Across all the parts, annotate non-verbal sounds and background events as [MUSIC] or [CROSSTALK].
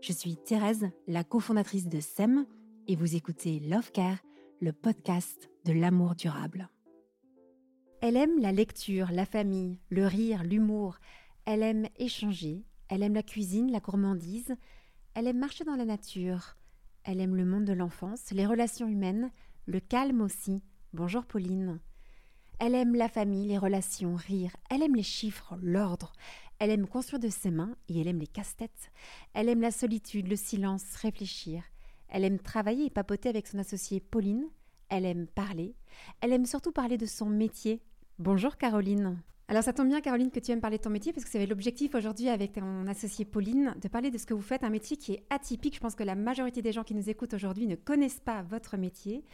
Je suis Thérèse, la cofondatrice de SEM, et vous écoutez Love Care, le podcast de l'amour durable. Elle aime la lecture, la famille, le rire, l'humour. Elle aime échanger. Elle aime la cuisine, la gourmandise. Elle aime marcher dans la nature. Elle aime le monde de l'enfance, les relations humaines, le calme aussi. Bonjour Pauline. Elle aime la famille, les relations, rire. Elle aime les chiffres, l'ordre. Elle aime construire de ses mains et elle aime les casse-têtes. Elle aime la solitude, le silence, réfléchir. Elle aime travailler et papoter avec son associée Pauline. Elle aime parler. Elle aime surtout parler de son métier. Bonjour Caroline. Alors ça tombe bien Caroline que tu aimes parler de ton métier parce que c'est l'objectif aujourd'hui avec ton associée Pauline de parler de ce que vous faites, un métier qui est atypique. Je pense que la majorité des gens qui nous écoutent aujourd'hui ne connaissent pas votre métier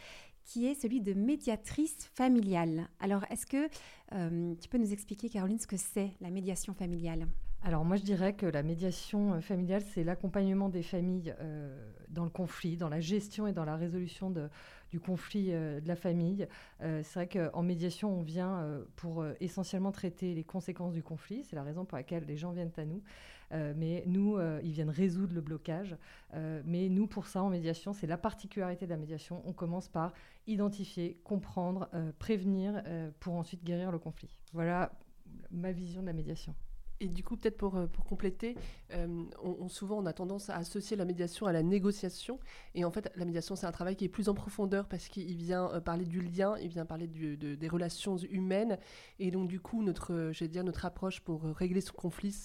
qui est celui de médiatrice familiale. Alors, est-ce que euh, tu peux nous expliquer, Caroline, ce que c'est la médiation familiale? Alors moi je dirais que la médiation euh, familiale, c'est l'accompagnement des familles euh, dans le conflit, dans la gestion et dans la résolution du conflit de la famille. c'est vrai qu'en médiation, on vient pour essentiellement traiter les conséquences du conflit. C'est la raison pour laquelle les gens viennent à nous. Euh, mais nous, euh, ils viennent résoudre le blocage. Euh, mais nous, pour ça, en médiation, c'est la particularité de la médiation. On commence par identifier, comprendre, prévenir, pour ensuite guérir le conflit. Voilà ma vision de la médiation. Et du coup, peut-être pour, euh, pour compléter, euh, souvent on a tendance à associer la médiation à la négociation. Et en fait, la médiation, c'est un travail qui est plus en profondeur parce qu'il vient euh, parler du lien, il vient parler des relations humaines. Et donc, du coup, notre, dire, notre approche pour régler ce conflit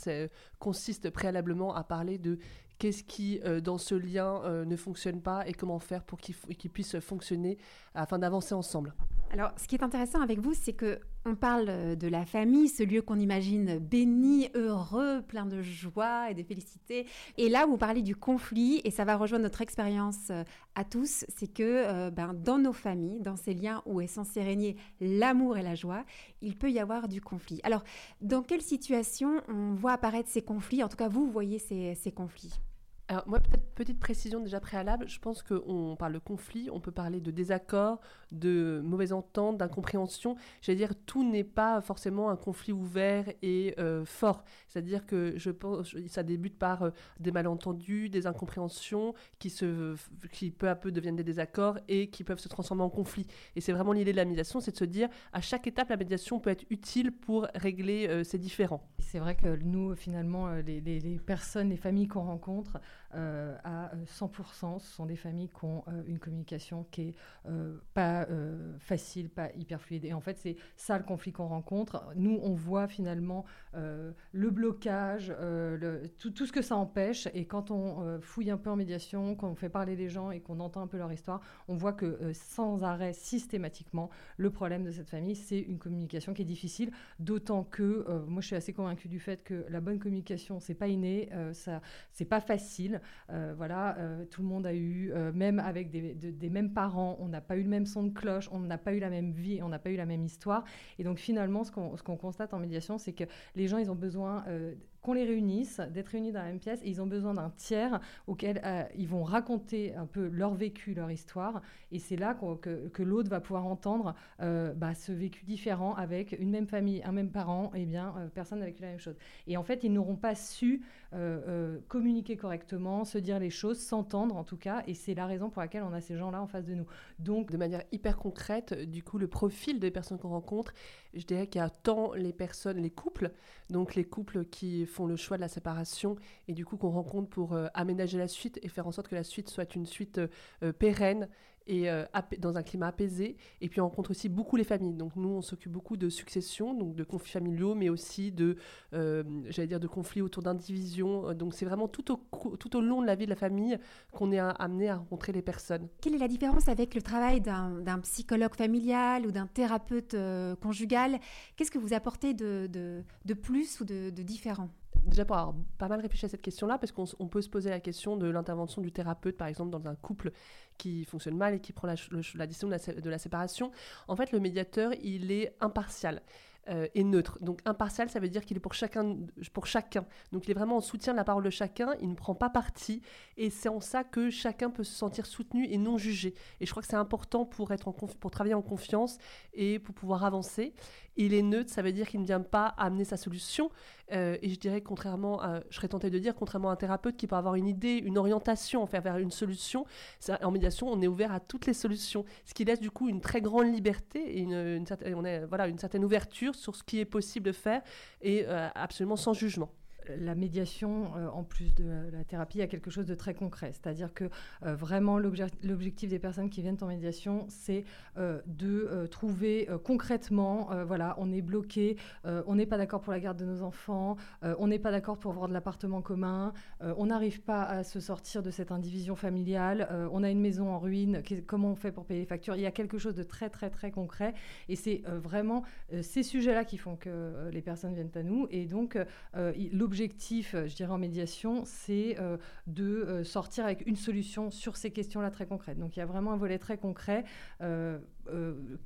consiste préalablement à parler de qu'est-ce qui, dans ce lien, ne fonctionne pas et comment faire pour qu'il puisse fonctionner afin d'avancer ensemble. Alors, ce qui est intéressant avec vous, c'est que on parle euh, de la famille, ce lieu qu'on imagine béni, heureux, plein de joie et de félicité. Et là, vous parlez du conflit, et ça va rejoindre notre expérience euh, à tous, c'est que euh, ben, dans nos familles, dans ces liens où est censé régner l'amour et la joie, il peut y avoir du conflit. Alors, dans quelle situation on voit apparaître ces conflits? En tout cas, vous voyez ces conflits? Alors moi, peut-être petite précision déjà préalable, je pense qu'on parle de conflit, on peut parler de désaccord, de mauvaise entente, d'incompréhension. J'allais dire, tout n'est pas forcément un conflit ouvert et euh, fort. C'est-à-dire que je pense, ça débute par euh, des malentendus, des incompréhensions qui, se, qui peu à peu deviennent des désaccords et qui peuvent se transformer en conflit. Et c'est vraiment l'idée de la médiation, c'est de se dire, à chaque étape, la médiation peut être utile pour régler euh, ces différends. C'est vrai que nous, finalement, les, les personnes, les familles qu'on rencontre, à 100%, ce sont des familles qui ont une communication qui est pas facile, pas hyper fluide. Et en fait, c'est ça le conflit qu'on rencontre. Nous, on voit finalement le blocage, tout, ce que ça empêche. Et quand on fouille un peu en médiation, quand on fait parler les gens et qu'on entend un peu leur histoire, on voit que sans arrêt, systématiquement, le problème de cette famille, c'est une communication qui est difficile, d'autant que moi, je suis assez convaincue du fait que la bonne communication, c'est pas inné, euh, ça, c'est pas facile. Euh, voilà, euh, tout le monde a eu, même avec des, mêmes parents, on n'a pas eu le même son de cloche, on n'a pas eu la même vie, on n'a pas eu la même histoire. Et donc finalement, ce qu'on, constate en médiation, c'est que les gens, ils ont besoin qu'on les réunisse, d'être réunis dans la même pièce, et ils ont besoin d'un tiers auquel euh, ils vont raconter un peu leur vécu, leur histoire, et c'est là que, l'autre va pouvoir entendre euh, bah, ce vécu différent avec une même famille, un même parent, et bien euh, personne n'a vécu la même chose. Et en fait, ils n'auront pas su communiquer correctement, se dire les choses, s'entendre en tout cas, et c'est la raison pour laquelle on a ces gens-là en face de nous. Donc, de manière hyper concrète, du coup, le profil des personnes qu'on rencontre, je dirais qu'il y a tant les personnes, les couples, donc les couples qui font le choix de la séparation et du coup qu'on rencontre pour euh, aménager la suite et faire en sorte que la suite soit une suite euh, pérenne et euh, dans un climat apaisé. Et puis on rencontre aussi beaucoup les familles. Donc nous, on s'occupe beaucoup de succession, donc de conflits familiaux, mais aussi de, j'allais dire, de conflits autour d'indivisions. Donc c'est vraiment tout au, tout au long de la vie de la famille qu'on est amené à rencontrer les personnes. Quelle est la différence avec le travail d'un psychologue familial ou d'un thérapeute conjugal? Qu'est-ce que vous apportez de, de, de plus ou de, de différent? Déjà pour avoir pas mal réfléchi à cette question-là, parce qu'on peut se poser la question de l'intervention du thérapeute, par exemple, dans un couple qui fonctionne mal et qui prend la, la décision de la, de la, séparation. En fait, le médiateur, il est impartial. Euh, et neutre. Donc impartial, ça veut dire qu'il est pour chacun, pour chacun. Donc il est vraiment en soutien de la parole de chacun, il ne prend pas parti, et c'est en ça que chacun peut se sentir soutenu et non jugé. Et je crois que c'est important pour, être en pour travailler en confiance et pour pouvoir avancer. Il est neutre, ça veut dire qu'il ne vient pas amener sa solution. Euh, et je dirais, contrairement à, je serais tentée de dire, contrairement à un thérapeute qui peut avoir une idée, une orientation, vers une solution, en médiation, on est ouvert à toutes les solutions, ce qui laisse du coup une très grande liberté et une, certaine, voilà, une certaine ouverture sur ce qui est possible de faire et euh, absolument sans jugement la médiation, euh, en plus de la thérapie, a quelque chose de très concret. C'est-à-dire que euh, vraiment, l'objectif des personnes qui viennent en médiation, c'est euh, de trouver concrètement, voilà, on est bloqué, on n'est pas d'accord pour la garde de nos enfants, on n'est pas d'accord pour avoir de l'appartement commun, on n'arrive pas à se sortir de cette indivision familiale, on a une maison en ruine, comment on fait pour payer les factures? Il y a quelque chose de très, très, très concret. Et c'est vraiment ces sujets-là qui font que les personnes viennent à nous. Et donc, l'objectif l'objectif, euh, je dirais, en médiation, c'est euh, de euh, sortir avec une solution sur ces questions-là très concrètes. Donc il y a vraiment un volet très concret.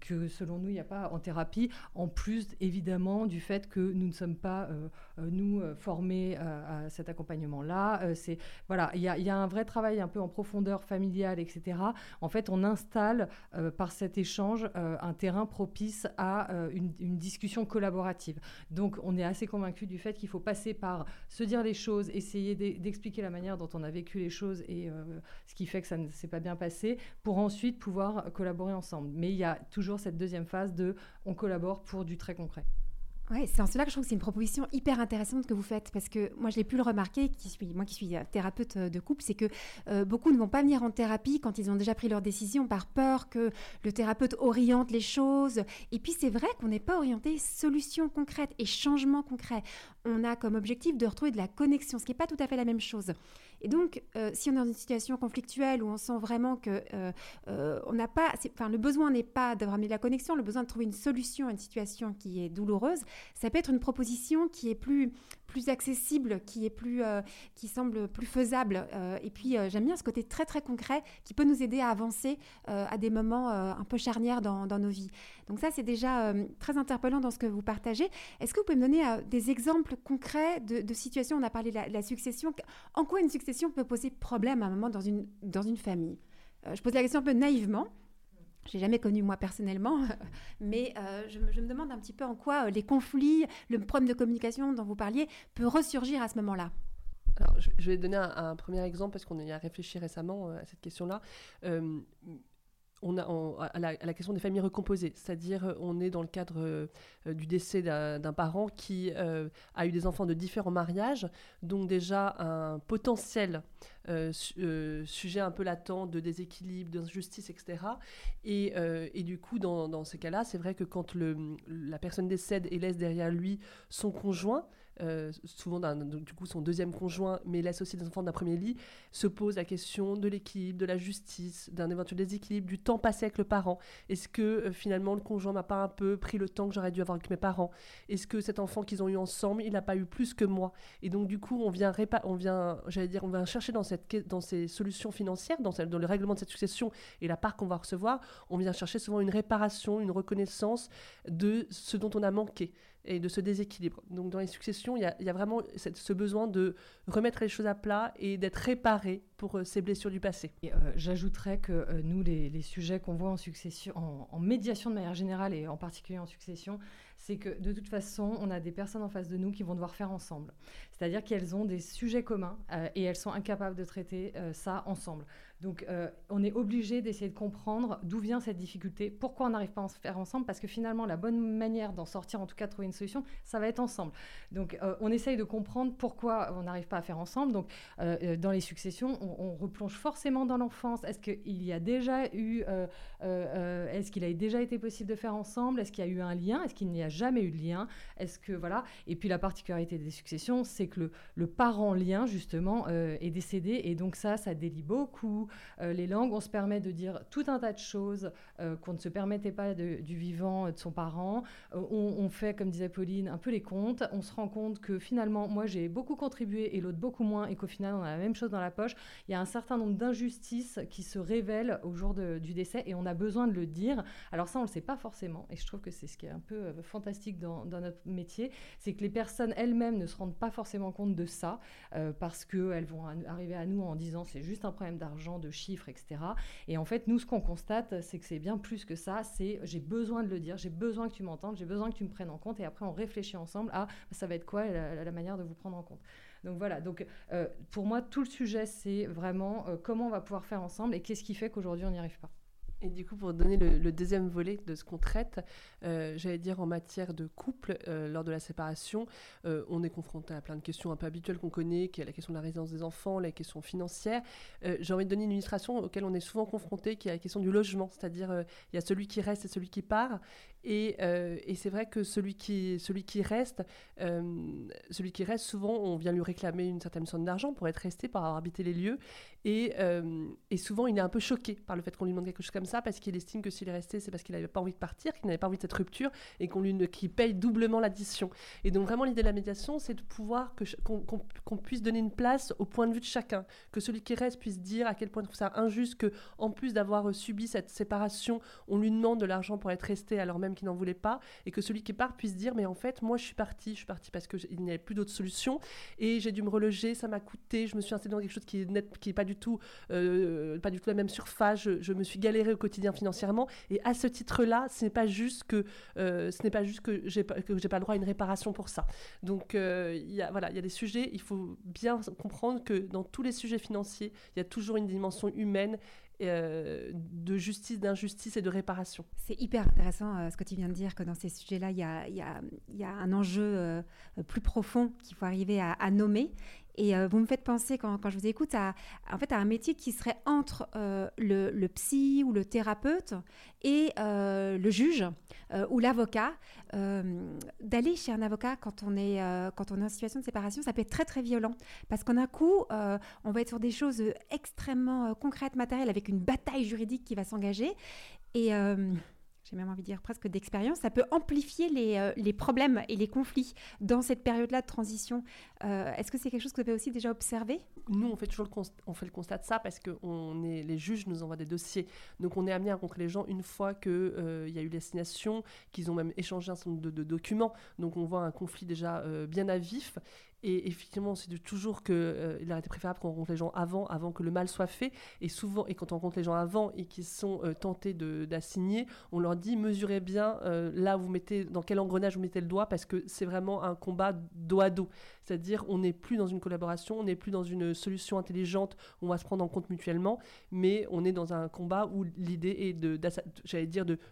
Que selon nous, il n'y a pas en thérapie, en plus évidemment du fait que nous ne sommes pas, euh, euh, nous, formés à, cet accompagnement-là. voilà, il y, a, un vrai travail un peu en profondeur familiale, etc. En fait, on installe par cet échange un terrain propice à une, discussion collaborative. Donc, on est assez convaincu du fait qu'il faut passer par se dire les choses, essayer d'expliquer la manière dont on a vécu les choses et ce qui fait que ça ne s'est pas bien passé, pour ensuite pouvoir collaborer ensemble. Il y a toujours cette deuxième phase de on collabore pour du très concret. Oui, c'est en cela que je trouve que c'est une proposition hyper intéressante que vous faites parce que moi je l'ai pu le remarquer, moi qui suis euh, thérapeute euh, de couple, c'est que euh, beaucoup ne vont pas venir en thérapie quand ils ont déjà pris leur décision par peur que le thérapeute oriente les choses. Et puis c'est vrai qu'on n'est pas orienté solution concrète et changement concret. On a comme objectif de retrouver de la connexion, ce qui n'est pas tout à fait la même chose. Et donc, euh, si on est dans une situation conflictuelle où on sent vraiment que euh, euh, on n'a pas, enfin, le besoin n'est pas d'avoir mis la connexion, le besoin de trouver une solution à une situation qui est douloureuse, ça peut être une proposition qui est plus plus accessible, qui est plus, qui semble plus faisable. et puis j'aime bien ce côté très très concret qui peut nous aider à avancer à des moments un peu charnières dans, nos vies. Donc ça c'est déjà très interpellant dans ce que vous partagez. Est-ce que vous pouvez me donner des exemples concrets de, situations On a parlé de la, la succession. En quoi une succession peut poser problème à un moment dans une, dans une famille? Euh, Je pose la question un peu naïvement. Je n'ai jamais connu moi personnellement, [LAUGHS] mais euh, je, me demande un petit peu en quoi euh, les conflits, le problème de communication dont vous parliez peut ressurgir à ce moment-là. Alors, je, vais donner un, premier exemple parce qu'on y a réfléchi récemment à cette question-là on a à, la, question des familles recomposées, c'est-à-dire euh, on est dans le cadre euh, du décès d'un parent qui euh, a eu des enfants de différents mariages, donc déjà un potentiel sujet un peu latent de déséquilibre, d'injustice, etc. Et, et, du coup, dans, dans ces cas-là, c'est vrai que quand le, la personne décède et laisse derrière lui son conjoint, euh, souvent du coup son deuxième conjoint, mais laisse aussi des enfants d'un premier lit, se pose la question de l'équilibre, de la justice, d'un éventuel déséquilibre, du temps passé avec le parent. Est-ce que euh, finalement le conjoint m'a pas un peu pris le temps que j'aurais dû avoir avec mes parents? Est-ce que cet enfant qu'ils ont eu ensemble, il n'a pas eu plus que moi? Et donc du coup, on vient, on vient, j'allais dire, on vient chercher dans cette, dans ces solutions financières, dans le règlement de cette succession et la part qu'on va recevoir, on vient chercher souvent une réparation, une reconnaissance de ce dont on a manqué et de ce déséquilibre. Donc dans les successions, il y a, vraiment ce besoin de remettre les choses à plat et d'être réparé pour euh, ces blessures du passé. Euh, j'ajouterais que euh, nous, les, sujets qu'on voit en succession, en, médiation de manière générale et en particulier en succession, c'est que de toute façon, on a des personnes en face de nous qui vont devoir faire ensemble. C'est-à-dire qu'elles ont des sujets communs et elles sont incapables de traiter ça ensemble. Donc, euh, on est obligé d'essayer de comprendre d'où vient cette difficulté, pourquoi on n'arrive pas à en faire ensemble, parce que finalement, la bonne manière d'en sortir, en tout cas de trouver une solution, ça va être ensemble. Donc, euh, on essaye de comprendre pourquoi on n'arrive pas à faire ensemble. Donc, euh, dans les successions, on, replonge forcément dans l'enfance. Est-ce qu'il y a déjà eu, est-ce qu'il a déjà été possible de faire ensemble? Est-ce qu'il y a eu un lien? Est-ce qu'il n'y a jamais eu de lien? Est-ce que voilà Et puis la particularité des successions, c'est que le, parent lien justement est décédé, et donc ça, ça délie beaucoup. Euh, les langues, on se permet de dire tout un tas de choses euh, qu'on ne se permettait pas du vivant de son parent. Euh, on, fait, comme disait Pauline, un peu les comptes. On se rend compte que finalement, moi, j'ai beaucoup contribué et l'autre beaucoup moins, et qu'au final, on a la même chose dans la poche. Il y a un certain nombre d'injustices qui se révèlent au jour du décès, et on a besoin de le dire. Alors ça, on ne le sait pas forcément, et je trouve que c'est ce qui est un peu fantastique dans, notre métier, c'est que les personnes elles-mêmes ne se rendent pas forcément compte de ça, parce qu'elles vont arriver à nous en disant c'est juste un problème d'argent de chiffres, etc. Et en fait, nous, ce qu'on constate, c'est que c'est bien plus que ça. C'est j'ai besoin de le dire, j'ai besoin que tu m'entendes, j'ai besoin que tu me prennes en compte. Et après, on réfléchit ensemble à ça va être quoi la, manière de vous prendre en compte. Donc voilà, donc euh, pour moi, tout le sujet, c'est vraiment euh, comment on va pouvoir faire ensemble et qu'est-ce qui fait qu'aujourd'hui, on n'y arrive pas. Et du coup, pour donner le, deuxième volet de ce qu'on traite, euh, j'allais dire en matière de couple, euh, lors de la séparation, euh, on est confronté à plein de questions un peu habituelles qu'on connaît, qui est la question de la résidence des enfants, la question financière. J'ai envie de donner une illustration auquel on est souvent confronté, qui est la question du logement, c'est-à-dire il y a celui qui reste et celui qui part. Et, et c'est vrai que celui qui, celui qui reste, celui qui reste, souvent, on vient lui réclamer une certaine somme d'argent pour être resté, pour avoir habité les lieux. Et, et souvent, il est un peu choqué par le fait qu'on lui demande quelque chose comme ça parce qu'il estime que s'il est resté, c'est parce qu'il n'avait pas envie de partir, qu'il n'avait pas envie de cette rupture et qu'on lui qui paye doublement l'addition. Et donc vraiment l'idée de la médiation, c'est de pouvoir qu'on puisse donner une place au point de vue de chacun, que celui qui reste puisse dire à quel point il trouve ça injuste que en plus d'avoir subi cette séparation, on lui demande de l'argent pour être resté alors même qu'il n'en voulait pas, et que celui qui part puisse dire mais en fait moi je suis parti, je suis parti parce que il n'y avait plus d'autre solution et j'ai dû me reloger, ça m'a coûté, je me suis installé dans quelque chose qui est pas du tout, euh, pas du tout la même surface, je, je me suis galéré quotidien financièrement. Et à ce titre-là, ce n'est pas juste que euh, ce n'est pas juste que j'ai que j'ai pas le droit à une réparation pour ça. Donc euh, il y a voilà, il y a des sujets. Il faut bien comprendre que dans tous les sujets financiers, il y a toujours une dimension humaine euh, de justice, d'injustice et de réparation. C'est hyper intéressant ce que tu viens de dire, que dans ces sujets-là, il y a, y, y a, un enjeu plus profond qu'il faut arriver à nommer. Et euh, vous me faites penser, quand, quand, je vous écoute, à, en fait, à un métier qui serait entre euh, le, le, psy ou le thérapeute et euh, le juge ou l'avocat. D'aller chez un avocat quand on, est, quand on est en situation de séparation, ça peut être très très violent. Parce qu'en un coup, on va être sur des choses extrêmement concrètes, matérielles, avec une bataille juridique qui va s'engager. Et j'ai même envie de dire presque d'expérience, ça peut amplifier les, euh, les, problèmes et les conflits dans cette période-là de transition. Euh, est-ce que c'est quelque chose que vous avez aussi déjà observé? Nous, on fait toujours le, on fait le constat de ça parce que on est, les juges nous envoient des dossiers. Donc on est amené à rencontrer les gens une fois qu'il euh, y a eu l'assignation, qu'ils ont même échangé un certain nombre de, documents. Donc on voit un conflit déjà bien à vif. Et effectivement, c'est toujours qu'il euh, il aurait été préférable qu'on rencontre les gens avant, avant que le mal soit fait. Et souvent, et quand on rencontre les gens avant et qu'ils sont euh, tentés d'assigner, on leur dit mesurez bien euh, là où vous mettez, dans quel engrenage vous mettez le doigt, parce que c'est vraiment un combat dos à dos. C'est-à-dire, on n'est plus dans une collaboration, on n'est plus dans une solution intelligente, on va se prendre en compte mutuellement, mais on est dans un combat où l'idée est de,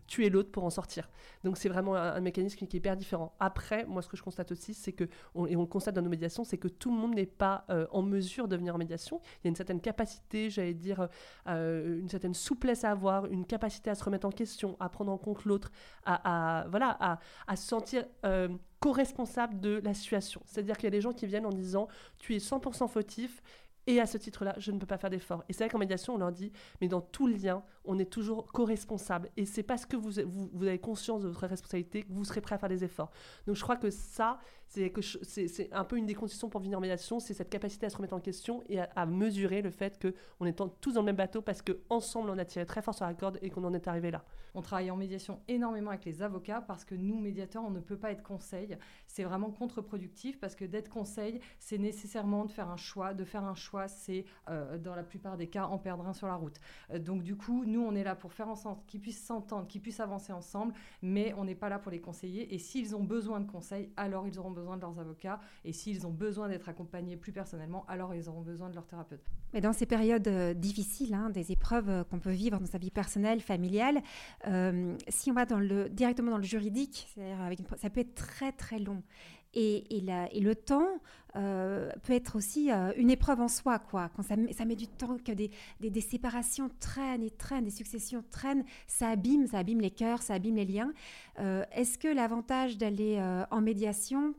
tuer l'autre pour en sortir. Donc c'est vraiment un, mécanisme qui est hyper différent. Après, moi, ce que je constate aussi, c'est que, et on le constate dans nos médiations, c'est que tout le monde n'est pas euh, en mesure de venir en médiation. Il y a une certaine capacité, j'allais dire, euh, une certaine souplesse à avoir, une capacité à se remettre en question, à prendre en compte l'autre, à, se sentir euh, co-responsable de la situation. C'est-à-dire qu'il y a des gens qui viennent en disant tu es 100% fautif et à ce titre-là, je ne peux pas faire d'effort. Et c'est vrai qu'en médiation, on leur dit, mais dans tout lien, on est toujours co-responsable. Et c'est parce que vous, avez conscience de votre responsabilité que vous serez prêt à faire des efforts. Donc je crois que ça, c'est un peu une des conditions pour venir en médiation, c'est cette capacité à se remettre en question et à, mesurer le fait qu'on est tous dans le même bateau parce qu'ensemble, on a tiré très fort sur la corde et qu'on en est arrivé là. On travaille en médiation énormément avec les avocats parce que nous, médiateurs, on ne peut pas être conseil. C'est vraiment contre-productif parce que d'être conseil, c'est nécessairement de faire un choix. De faire un choix, c'est euh, dans la plupart des cas en perdre un sur la route. Euh, donc du coup, nous, on est là pour faire en sorte qu'ils puissent s'entendre, qu'ils puissent avancer ensemble, mais on n'est pas là pour les conseiller. Et s'ils ont besoin de conseils, alors ils auront besoin de leurs avocats. Et s'ils ont besoin d'être accompagnés plus personnellement, alors ils auront besoin de leur thérapeute. Mais dans ces périodes euh, difficiles, hein, des épreuves qu'on peut vivre dans sa vie personnelle, familiale, si on va dans le, directement dans le juridique, avec ça peut être très très long. Et, le temps euh, peut être aussi euh, une épreuve en soi, quoi. Quand ça, met du temps, que des, séparations traînent et traînent, des successions traînent, ça abîme, ça abîme les cœurs, ça abîme les liens. Est-ce que l'avantage d'aller en médiation,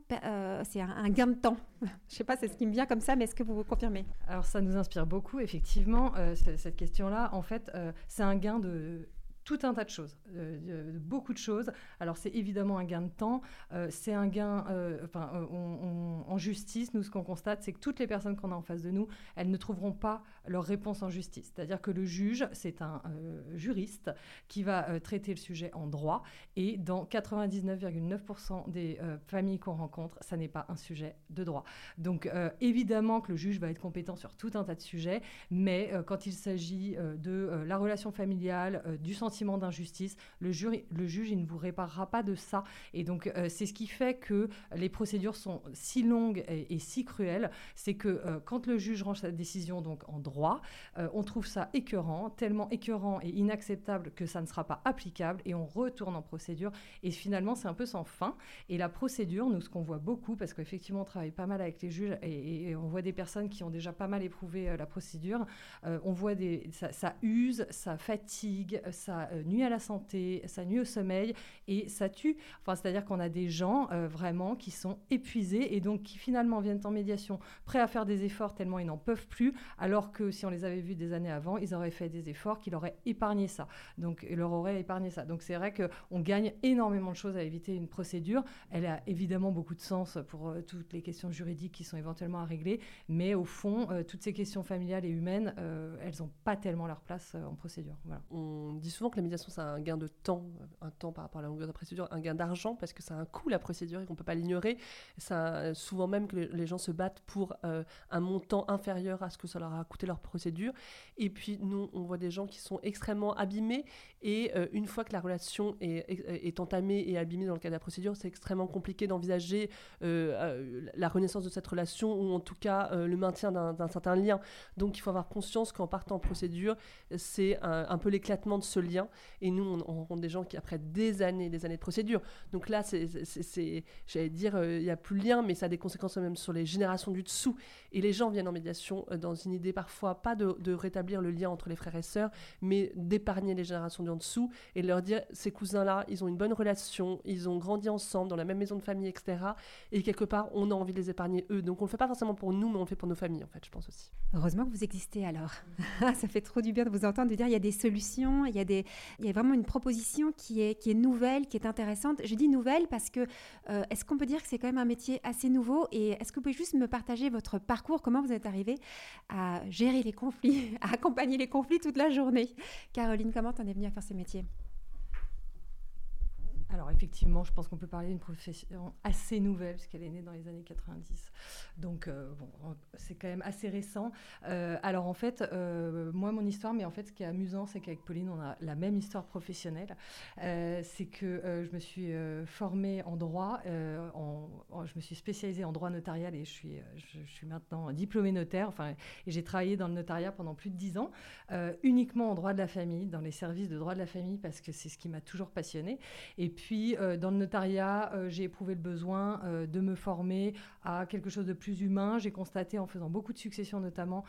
c'est un, un, gain de temps? [LAUGHS] Je ne sais pas, c'est ce qui me vient comme ça, mais est-ce que vous vous confirmez? Alors ça nous inspire beaucoup, effectivement, cette question-là. En fait, c'est un gain de tout un tas de choses, euh, beaucoup de choses. Alors c'est évidemment un gain de temps, euh, c'est un gain, euh, en justice, nous ce qu'on constate, c'est que toutes les personnes qu'on a en face de nous, elles ne trouveront pas leur réponse en justice. C'est-à-dire que le juge, c'est un juriste qui va traiter le sujet en droit, et dans 99,9% des familles qu'on rencontre, ça n'est pas un sujet de droit. Donc évidemment que le juge va être compétent sur tout un tas de sujets, mais quand il s'agit de la relation familiale, du sentiment d'injustice, le, le juge, il ne vous réparera pas de ça. Et donc, euh, c'est ce qui fait que les procédures sont si longues et, si cruelles, c'est que euh, quand le juge range sa décision donc en droit, euh, on trouve ça écœurant, tellement écœurant et inacceptable que ça ne sera pas applicable et on retourne en procédure. Et finalement, c'est un peu sans fin. Et la procédure, nous, ce qu'on voit beaucoup, parce qu'effectivement, on travaille pas mal avec les juges et, on voit des personnes qui ont déjà pas mal éprouvé la procédure, on voit des, ça, ça use, ça fatigue, ça euh, nuit à la santé, ça nuit au sommeil et ça tue. Enfin, c'est-à-dire qu'on a des gens euh, vraiment qui sont épuisés et donc qui finalement viennent en médiation prêts à faire des efforts tellement ils n'en peuvent plus, alors que si on les avait vus des années avant, ils auraient fait des efforts qui leur auraient épargné ça. Donc, leur auraient épargné ça. Donc, c'est vrai qu'on gagne énormément de choses à éviter une procédure. Elle a évidemment beaucoup de sens pour euh, toutes les questions juridiques qui sont éventuellement à régler, mais au fond, toutes ces questions familiales et humaines, elles n'ont pas tellement leur place en procédure. On dit souvent que la médiation, c'est un gain de temps, un temps par rapport à la longueur de la procédure, un gain d'argent, parce que ça a un coût, la procédure, et qu'on ne peut pas l'ignorer. Souvent même que les gens se battent pour euh, un montant inférieur à ce que ça leur a coûté leur procédure. Et puis, nous, on voit des gens qui sont extrêmement abîmés, et euh, une fois que la relation est, est, entamée et abîmée dans le cadre de la procédure, c'est extrêmement compliqué d'envisager euh, la renaissance de cette relation, ou en tout cas le maintien d'un certain lien. Donc, il faut avoir conscience qu'en partant en procédure, c'est un peu l'éclatement de ce lien et nous, on, rencontre des gens qui, après des années, des années de procédure, donc là, c'est, j'allais dire, euh, il n'y a plus de lien, mais ça a des conséquences même sur les générations du dessous. Et les gens viennent en médiation euh, dans une idée parfois pas de, rétablir le lien entre les frères et sœurs, mais d'épargner les générations du en dessous et leur dire, ces cousins-là, ils ont une bonne relation, ils ont grandi ensemble dans la même maison de famille, etc. Et quelque part, on a envie de les épargner eux. Donc on ne le fait pas forcément pour nous, mais on le fait pour nos familles, en fait, je pense aussi. Heureusement que vous existez alors. [LAUGHS] ça fait trop du bien de vous entendre, de dire il y a des solutions, il y a des, il y a vraiment une proposition qui est, qui est nouvelle, qui est intéressante. Je dis nouvelle parce que euh, est-ce qu'on peut dire que c'est quand même un métier assez nouveau? Et est-ce que vous pouvez juste me partager votre parcours? Comment vous êtes arrivé à gérer les conflits, [LAUGHS] à accompagner les conflits toute la journée? Caroline, comment en es venue à faire ce métier? Effectivement, je pense qu'on peut parler d'une profession assez nouvelle, puisqu'elle est née dans les années 90. Donc, bon, c'est quand même assez récent. alors, en fait, moi, mon histoire, mais en fait, ce qui est amusant, c'est qu'avec Pauline, on a la même histoire professionnelle. c'est que je me suis formée en droit, je me suis spécialisée en droit notarial et je suis, je, suis maintenant diplômée notaire. Enfin, et j'ai travaillé dans le notariat pendant plus de dix ans, uniquement en droit de la famille, dans les services de droit de la famille, parce que c'est ce qui m'a toujours passionnée. Et puis, euh, dans le notariat, euh, j'ai éprouvé le besoin euh, de me former à quelque chose de plus humain. J'ai constaté, en faisant beaucoup de successions notamment,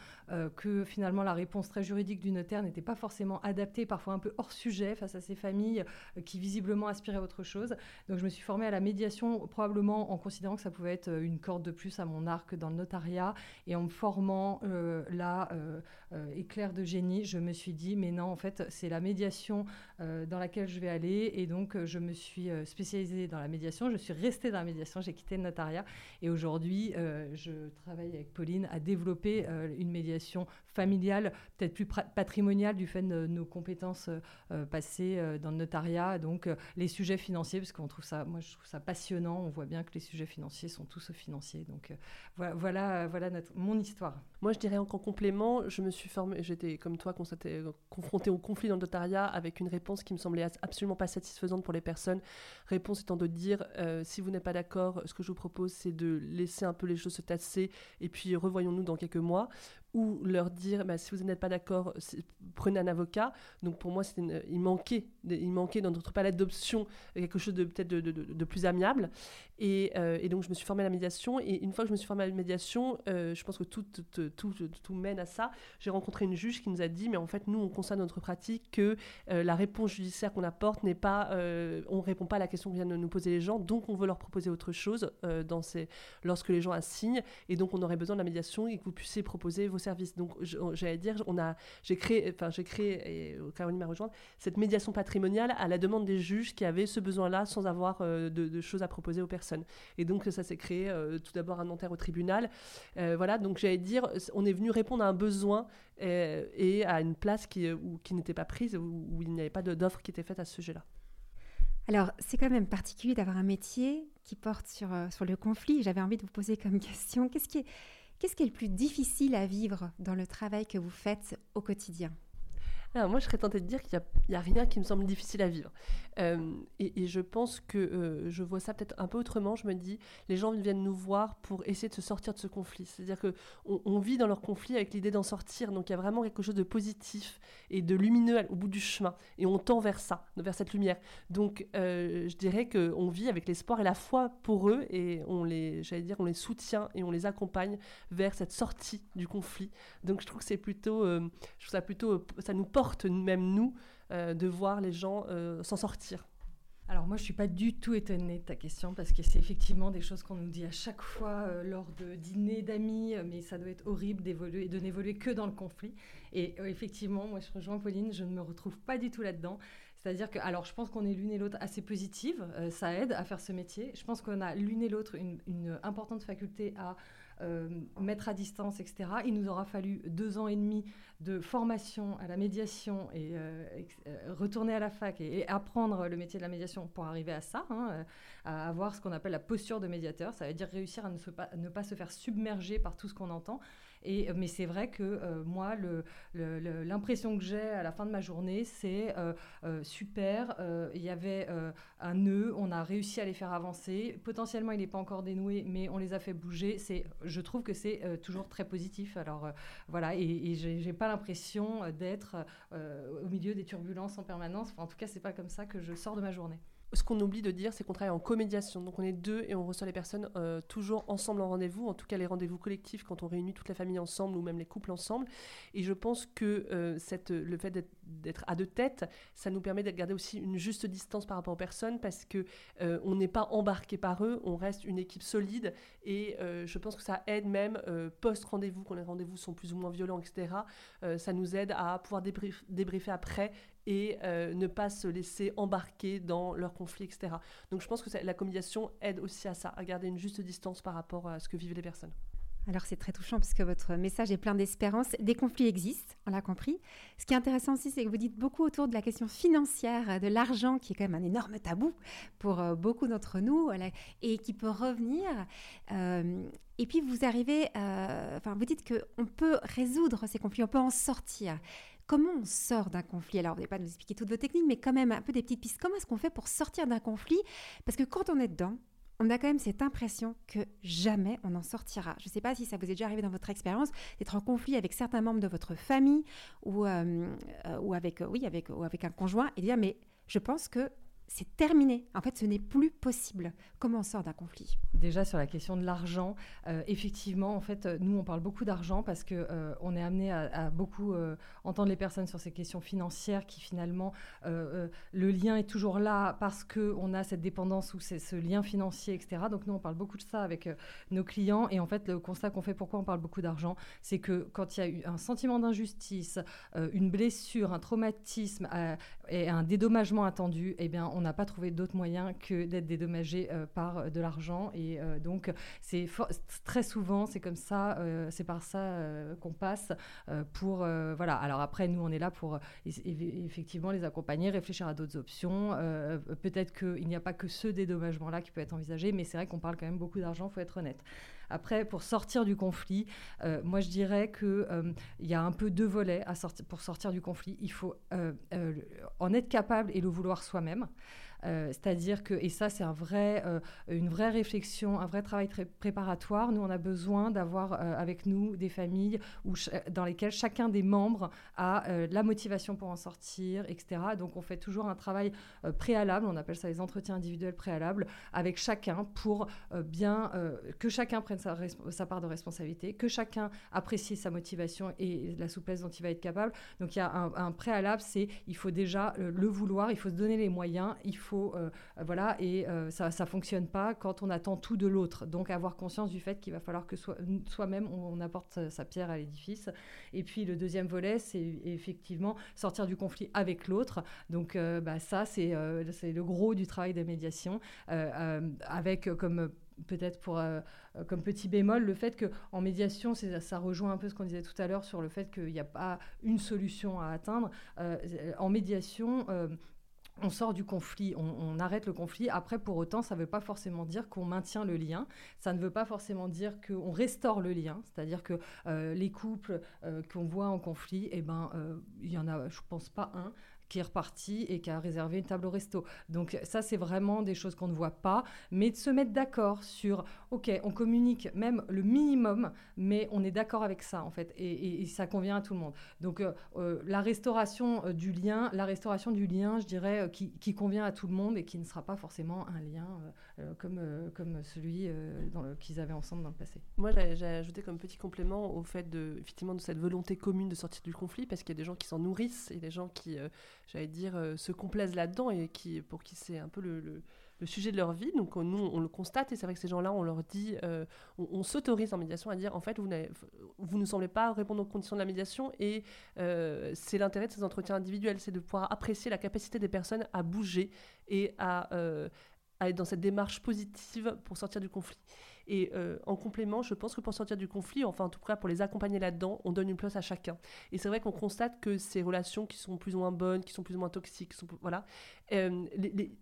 que finalement la réponse très juridique du notaire n'était pas forcément adaptée, parfois un peu hors sujet face à ces familles qui visiblement aspiraient à autre chose. Donc, je me suis formée à la médiation, probablement en considérant que ça pouvait être une corde de plus à mon arc dans le notariat. Et en me formant là, éclair de génie, je me suis dit, mais non, en fait, c'est la médiation dans laquelle je vais aller. Et donc, euh, je me suis euh, spécialisée dans la médiation. Je suis restée dans la médiation. J'ai quitté le notariat. Et aujourd'hui, euh, je travaille avec Pauline à développer une médiation familiale, peut-être plus patrimoniale du fait de nos compétences passées dans le notariat. Donc, les sujets financiers, parce qu'on trouve ça, moi, je trouve ça passionnant. On voit bien que les sujets financiers sont tous financiers. Donc, voilà, voilà, mon histoire. Moi, je dirais en complément, je me suis j'étais comme toi confrontée au conflit dans le notariat avec une réponse qui me semblait absolument pas satisfaisante pour les personnes. Réponse étant de dire euh, si vous n'êtes pas d'accord, ce que je vous propose, c'est de laisser un peu les choses se tasser et puis revoyons-nous dans quelques mois ou leur dire bah, si vous n'êtes pas d'accord, prenez un avocat. Donc pour moi, il manquait, il manquait dans notre palette d'options quelque chose de peut-être de, plus amiable. Euh, et, donc je me suis formée à la médiation. Et une fois que je me suis formée à la médiation, euh, je pense que tout, tout, tout, mène à ça. J'ai rencontré une juge qui nous a dit mais en fait nous on constate dans notre pratique que euh, la réponse judiciaire qu'on apporte n'est pas, on répond pas à la question que viennent de nous poser les gens. Donc on veut leur proposer autre chose dans ces, lorsque les gens assignent. Et donc on aurait besoin de la médiation et que vous puissiez proposer vos services. Donc, j'allais dire, on a, j'ai créé, enfin, j'ai créé, et Caroline m'a rejoint, cette médiation patrimoniale à la demande des juges qui avaient ce besoin-là sans avoir euh, de, choses à proposer aux personnes. Et donc, ça s'est créé euh, tout d'abord un notaire au tribunal. Euh, voilà, donc j'allais dire, on est venu répondre à un besoin et à une place qui, qui n'était pas prise, où, où il n'y avait pas d'offre qui était faite à ce sujet-là. Alors, c'est quand même particulier d'avoir un métier qui porte sur, sur le conflit. J'avais envie de vous poser comme question, qu'est-ce qui est Qu'est-ce qui est le plus difficile à vivre dans le travail que vous faites au quotidien? Alors moi, je serais tentée de dire qu'il n'y a, rien qui me semble difficile à vivre. Euh, et, je pense que euh, je vois ça peut-être un peu autrement. Je me dis, les gens viennent nous voir pour essayer de se sortir de ce conflit. C'est-à-dire qu'on on vit dans leur conflit avec l'idée d'en sortir. Donc il y a vraiment quelque chose de positif et de lumineux au bout du chemin. Et on tend vers ça, vers cette lumière. Donc euh, je dirais qu'on vit avec l'espoir et la foi pour eux. Et on les, j'allais dire, on les soutient et on les accompagne vers cette sortie du conflit. Donc je trouve que c'est plutôt, je trouve ça plutôt, ça nous porte même nous, euh, de voir les gens euh, s'en sortir. Alors moi, je suis pas du tout étonnée de ta question parce que c'est effectivement des choses qu'on nous dit à chaque fois euh, lors de dîners d'amis, mais ça doit être horrible d'évoluer, de n'évoluer que dans le conflit. Et effectivement, moi, je rejoins Pauline, je ne me retrouve pas du tout là-dedans. C'est-à-dire que, alors, je pense qu'on est l'une et l'autre assez positive, ça aide à faire ce métier. Je pense qu'on a l'une et l'autre une, importante faculté à mettre à distance, etc. Il nous aura fallu deux ans et demi de formation à la médiation et euh, euh, retourner à la fac et, apprendre le métier de la médiation pour arriver à ça, hein, à avoir ce qu'on appelle la posture de médiateur. Ça veut dire réussir à ne pas se faire submerger par tout ce qu'on entend euh, mais c'est vrai que euh, moi, l'impression que j'ai à la fin de ma journée, c'est euh, super, il y avait un nœud, on a réussi à les faire avancer. Potentiellement, il n'est pas encore dénoué, mais on les a fait bouger. Je trouve que c'est toujours très positif. Alors voilà, et, et j'ai pas l'impression d'être au milieu des turbulences en permanence. en tout cas, c'est pas comme ça que je sors de ma journée ce qu'on oublie de dire, c'est qu'on travaille en comédiation. Donc on est deux et on reçoit les personnes euh, toujours ensemble en rendez-vous, en tout cas les rendez-vous collectifs quand on réunit toute la famille ensemble ou même les couples ensemble. Et je pense que euh, le fait d'être à deux têtes, ça nous permet de garder aussi une juste distance par rapport aux personnes parce que euh, on n'est pas embarqué par eux, on reste une équipe solide et je pense que ça aide même post-rendez-vous, quand les rendez-vous sont plus ou moins violents, etc. ça nous aide à pouvoir débriefer après et euh, ne pas se laisser embarquer dans leurs conflits, etc. Donc je pense que la communication aide aussi à ça, à garder une juste distance par rapport à ce que vivent les personnes. Alors c'est très touchant parce que votre message est plein d'espérance. Des conflits existent, on l'a compris. Ce qui est intéressant aussi, c'est que vous dites beaucoup autour de la question financière, de l'argent, qui est quand même un énorme tabou pour euh, beaucoup d'entre nous et qui peut revenir. Euh, et puis vous arrivez, enfin vous dites qu'on peut résoudre ces conflits, on peut en sortir. Comment on sort d'un conflit? Alors, vous n'allez pas nous expliquer toutes vos techniques, mais quand même un peu des petites pistes. Comment est-ce qu'on fait pour sortir d'un conflit? Parce que quand on est dedans, on a quand même cette impression que jamais on en sortira. Je ne sais pas si ça vous est déjà arrivé dans votre expérience d'être en conflit avec certains membres de votre famille ou, euh, euh, ou, avec, oui, avec, avec un conjoint et dire mais je pense que c'est terminé. En fait, ce n'est plus possible. Comment on sort d'un conflit? Déjà sur la question de l'argent, euh, effectivement, en fait, euh, nous on parle beaucoup d'argent parce que euh, on est amené à, beaucoup entendre les personnes sur ces questions financières qui finalement le lien est toujours là parce que on a cette dépendance ou ce lien financier, etc. Donc nous on parle beaucoup de ça avec nos clients et en fait le constat qu'on fait pourquoi on parle beaucoup d'argent, c'est que quand il y a eu un sentiment d'injustice, une blessure, un traumatisme et un dédommagement attendu, eh bien on n'a pas trouvé d'autre moyen que d'être dédommagé euh, par euh, de l'argent. Et euh, donc, c'est très souvent, c'est comme ça, c'est par ça qu'on passe pour. voilà. Alors après, nous, on est là pour effectivement les accompagner, réfléchir à d'autres options. Peut-être qu'il n'y a pas que ce dédommagement-là qui peut être envisagé, mais c'est vrai qu'on parle quand même beaucoup d'argent, il faut être honnête. Après, pour sortir du conflit, euh, moi je dirais qu'il euh, y a un peu deux volets pour sortir du conflit. Il faut euh, en être capable et le vouloir soi-même. Euh, c'est-à-dire que, et ça c'est un vrai, euh, une vraie réflexion, un vrai travail très préparatoire, nous on a besoin d'avoir euh, avec nous des familles dans lesquelles chacun des membres a la motivation pour en sortir, etc. Donc on fait toujours un travail préalable, on appelle ça les entretiens individuels préalables, avec chacun pour bien que chacun prenne sa, part de responsabilité, que chacun apprécie sa motivation et la souplesse dont il va être capable. Donc il y a un, un préalable, c'est il faut déjà le vouloir, il faut se donner les moyens, il faut euh, voilà, et euh, ça ne fonctionne pas quand on attend tout de l'autre. Donc avoir conscience du fait qu'il va falloir que soi-même on, apporte sa pierre à l'édifice. Et puis le deuxième volet, c'est effectivement sortir du conflit avec l'autre. Donc euh, bah, ça, c'est le gros du travail de médiation, avec comme peut-être pour comme petit bémol le fait que en médiation ça rejoint un peu ce qu'on disait tout à l'heure sur le fait qu'il n'y a pas une solution à atteindre en médiation on sort du conflit, on, arrête le conflit. Après, pour autant, ça ne veut pas forcément dire qu'on maintient le lien. Ça ne veut pas forcément dire qu'on restaure le lien. C'est-à-dire que euh, les couples euh, qu'on voit en conflit, eh ben, euh, il y en a, je pense pas un qui est reparti et qui a réservé une table au resto. Donc ça, c'est vraiment des choses qu'on ne voit pas, mais de se mettre d'accord sur, ok, on communique même le minimum, mais on est d'accord avec ça, en fait, et, ça convient à tout le monde. Donc euh, euh, la restauration euh, du lien, la restauration du lien, je dirais, qui, convient à tout le monde et qui ne sera pas forcément un lien comme, comme celui qu'ils avaient ensemble dans le passé. Moi, j'ai ajouté comme petit complément au fait de, effectivement, de cette volonté commune de sortir du conflit, parce qu'il y a des gens qui s'en nourrissent et des gens qui j'allais dire, euh, se complaisent là-dedans et qui, pour qui c'est un peu le, le, sujet de leur vie. Donc nous, on le constate et c'est vrai que ces gens-là, on leur dit, euh, on, s'autorise en médiation à dire, en fait, vous, vous ne semblez pas répondre aux conditions de la médiation et euh, c'est l'intérêt de ces entretiens individuels, c'est de pouvoir apprécier la capacité des personnes à bouger et à être dans cette démarche positive pour sortir du conflit. Et euh, en complément, je pense que pour sortir du conflit, enfin en tout cas pour les accompagner là-dedans, on donne une place à chacun. Et c'est vrai qu'on constate que ces relations qui sont plus ou moins bonnes, qui sont plus ou moins toxiques, voilà, euh,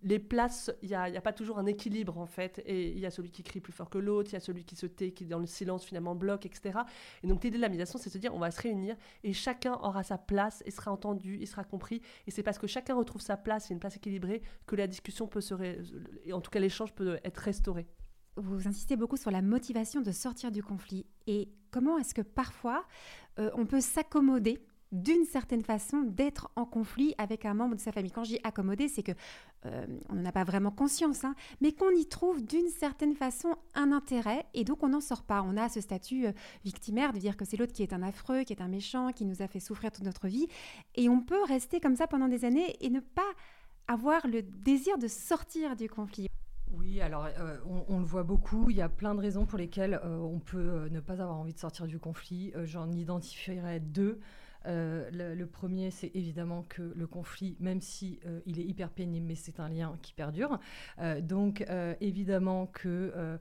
les, places, il n'y a, a, pas toujours un équilibre en fait. Et il y a celui qui crie plus fort que l'autre, il y a celui qui se tait, qui dans le silence finalement bloque, etc. Et donc l'idée de la médiation, c'est de se dire on va se réunir et chacun aura sa place et sera entendu, et sera compris. Et c'est parce que chacun retrouve sa place et une place équilibrée que la discussion peut se, en tout cas l'échange peut être restauré vous insistez beaucoup sur la motivation de sortir du conflit. Et comment est-ce que parfois euh, on peut s'accommoder d'une certaine façon d'être en conflit avec un membre de sa famille? Quand je dis accommoder, c'est que euh, on n'en a pas vraiment conscience, hein, mais qu'on y trouve d'une certaine façon un intérêt et donc on n'en sort pas. On a ce statut euh, victimaire de dire que c'est l'autre qui est un affreux, qui est un méchant, qui nous a fait souffrir toute notre vie, et on peut rester comme ça pendant des années et ne pas avoir le désir de sortir du conflit. Oui, alors euh, on, le voit beaucoup. Il y a plein de raisons pour lesquelles euh, on peut euh, ne pas avoir envie de sortir du conflit. J'en identifierai deux. Le, le, premier, c'est évidemment que le conflit, même si il est hyper pénible, mais c'est un lien qui perdure. donc évidemment que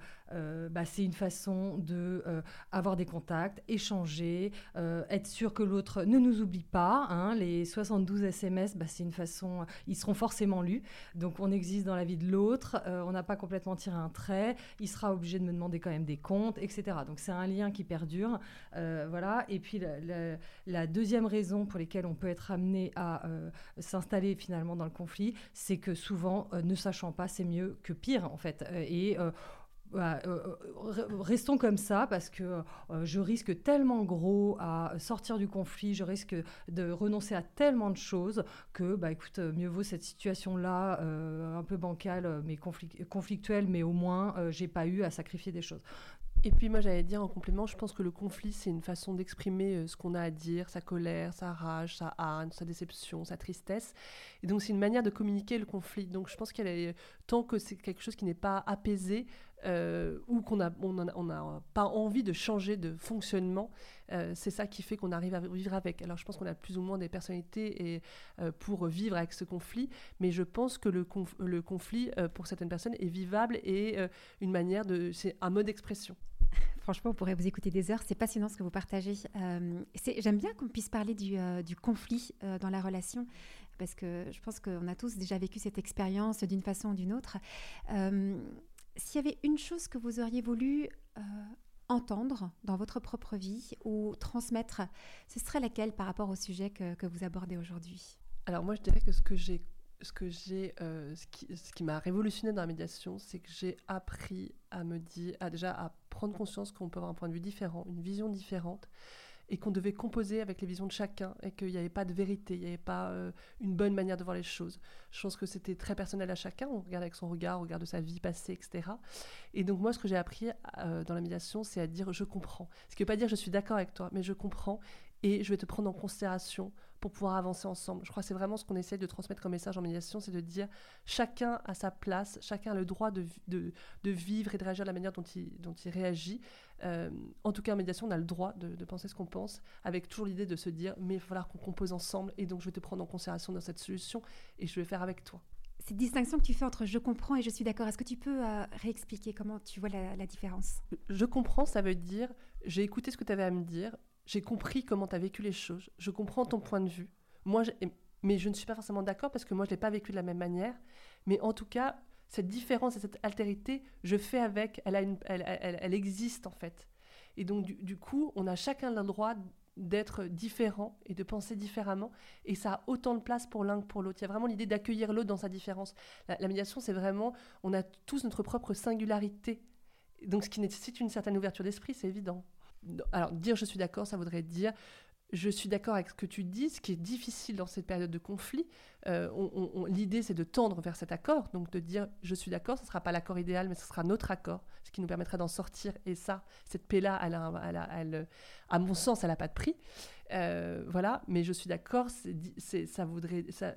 bah, c'est une façon de avoir des contacts, échanger, être sûr que l'autre ne nous oublie pas. Hein. Les 72 SMS, bah, c'est une façon, ils seront forcément lus. Donc on existe dans la vie de l'autre, on n'a pas complètement tiré un trait, il sera obligé de me demander quand même des comptes, etc. Donc c'est un lien qui perdure. voilà. Et puis la, la, deuxième raison pour laquelle on peut être amené à s'installer finalement dans le conflit, c'est que souvent, euh, ne sachant pas, c'est mieux que pire, en fait. Euh, et euh, restons comme ça parce que je risque tellement gros à sortir du conflit, je risque de renoncer à tellement de choses que, bah, écoute, mieux vaut cette situation-là, un peu bancale, mais conflictuelle, mais au moins, j'ai pas eu à sacrifier des choses. Et puis moi j'allais dire en complément, je pense que le conflit c'est une façon d'exprimer euh, ce qu'on a à dire, sa colère, sa rage, sa haine, sa déception, sa tristesse. Et donc c'est une manière de communiquer le conflit. Donc je pense est tant que c'est quelque chose qui n'est pas apaisé euh, ou qu'on n'a on a, pas envie de changer de fonctionnement, euh, c'est ça qui fait qu'on arrive à vivre avec. Alors je pense qu'on a plus ou moins des personnalités et, pour vivre avec ce conflit, mais je pense que le, conflit pour certaines personnes est vivable et une manière de, c'est un mode d'expression. [LAUGHS] Franchement, on pourrait vous écouter des heures. C'est passionnant ce que vous partagez. Euh, J'aime bien qu'on puisse parler du, euh, conflit euh, dans la relation, parce que je pense qu'on a tous déjà vécu cette expérience d'une façon ou d'une autre. Euh, s'il y avait une chose que vous auriez voulu entendre dans votre propre vie ou transmettre, ce serait laquelle par rapport au sujet que, que vous abordez aujourd'hui? Alors moi, je dirais que ce que j'ai ce que euh, qui, ce qui m'a révolutionné dans la médiation, c'est que j'ai appris à me dire, à déjà à prendre conscience qu'on peut avoir un point de vue différent, une vision différente, et qu'on devait composer avec les visions de chacun, et qu'il n'y avait pas de vérité, il n'y avait pas euh, une bonne manière de voir les choses. Je pense que c'était très personnel à chacun, on regarde avec son regard, on regarde de sa vie passée, etc. Et donc moi, ce que j'ai appris euh, dans la médiation, c'est à dire je comprends. Ce qui ne veut pas dire je suis d'accord avec toi, mais je comprends, et je vais te prendre en considération pour pouvoir avancer ensemble. Je crois que c'est vraiment ce qu'on essaie de transmettre comme message en médiation, c'est de dire chacun a sa place, chacun a le droit de, de, de vivre et de réagir de la manière dont il, dont il réagit. Euh, en tout cas, en médiation, on a le droit de, de penser ce qu'on pense, avec toujours l'idée de se dire, mais il va falloir qu'on compose ensemble, et donc je vais te prendre en considération dans cette solution, et je vais faire avec toi. Cette distinction que tu fais entre je comprends et je suis d'accord, est-ce que tu peux euh, réexpliquer comment tu vois la, la différence? Je comprends, ça veut dire j'ai écouté ce que tu avais à me dire, j'ai compris comment tu as vécu les choses, je comprends ton point de vue. Moi, mais je ne suis pas forcément d'accord parce que moi, je ne l'ai pas vécu de la même manière. Mais en tout cas, cette différence et cette altérité, je fais avec, elle, existe en fait. Et donc, du, coup, on a chacun le droit d'être différent et de penser différemment. Et ça a autant de place pour l'un que pour l'autre. Il y a vraiment l'idée d'accueillir l'autre dans sa différence. La médiation, c'est vraiment, on a tous notre propre singularité. Donc, ce qui nécessite une certaine ouverture d'esprit, c'est évident alors dire je suis d'accord, ça voudrait dire je suis d'accord avec ce que tu dis, ce qui est difficile dans cette période de conflit. Euh, l'idée, c'est de tendre vers cet accord, donc de dire je suis d'accord, ce ne sera pas l'accord idéal, mais ce sera notre accord, ce qui nous permettra d'en sortir. Et ça, cette paix-là, à mon sens, elle n'a pas de prix. Euh, voilà, mais je suis d'accord, ça voudrait, ça,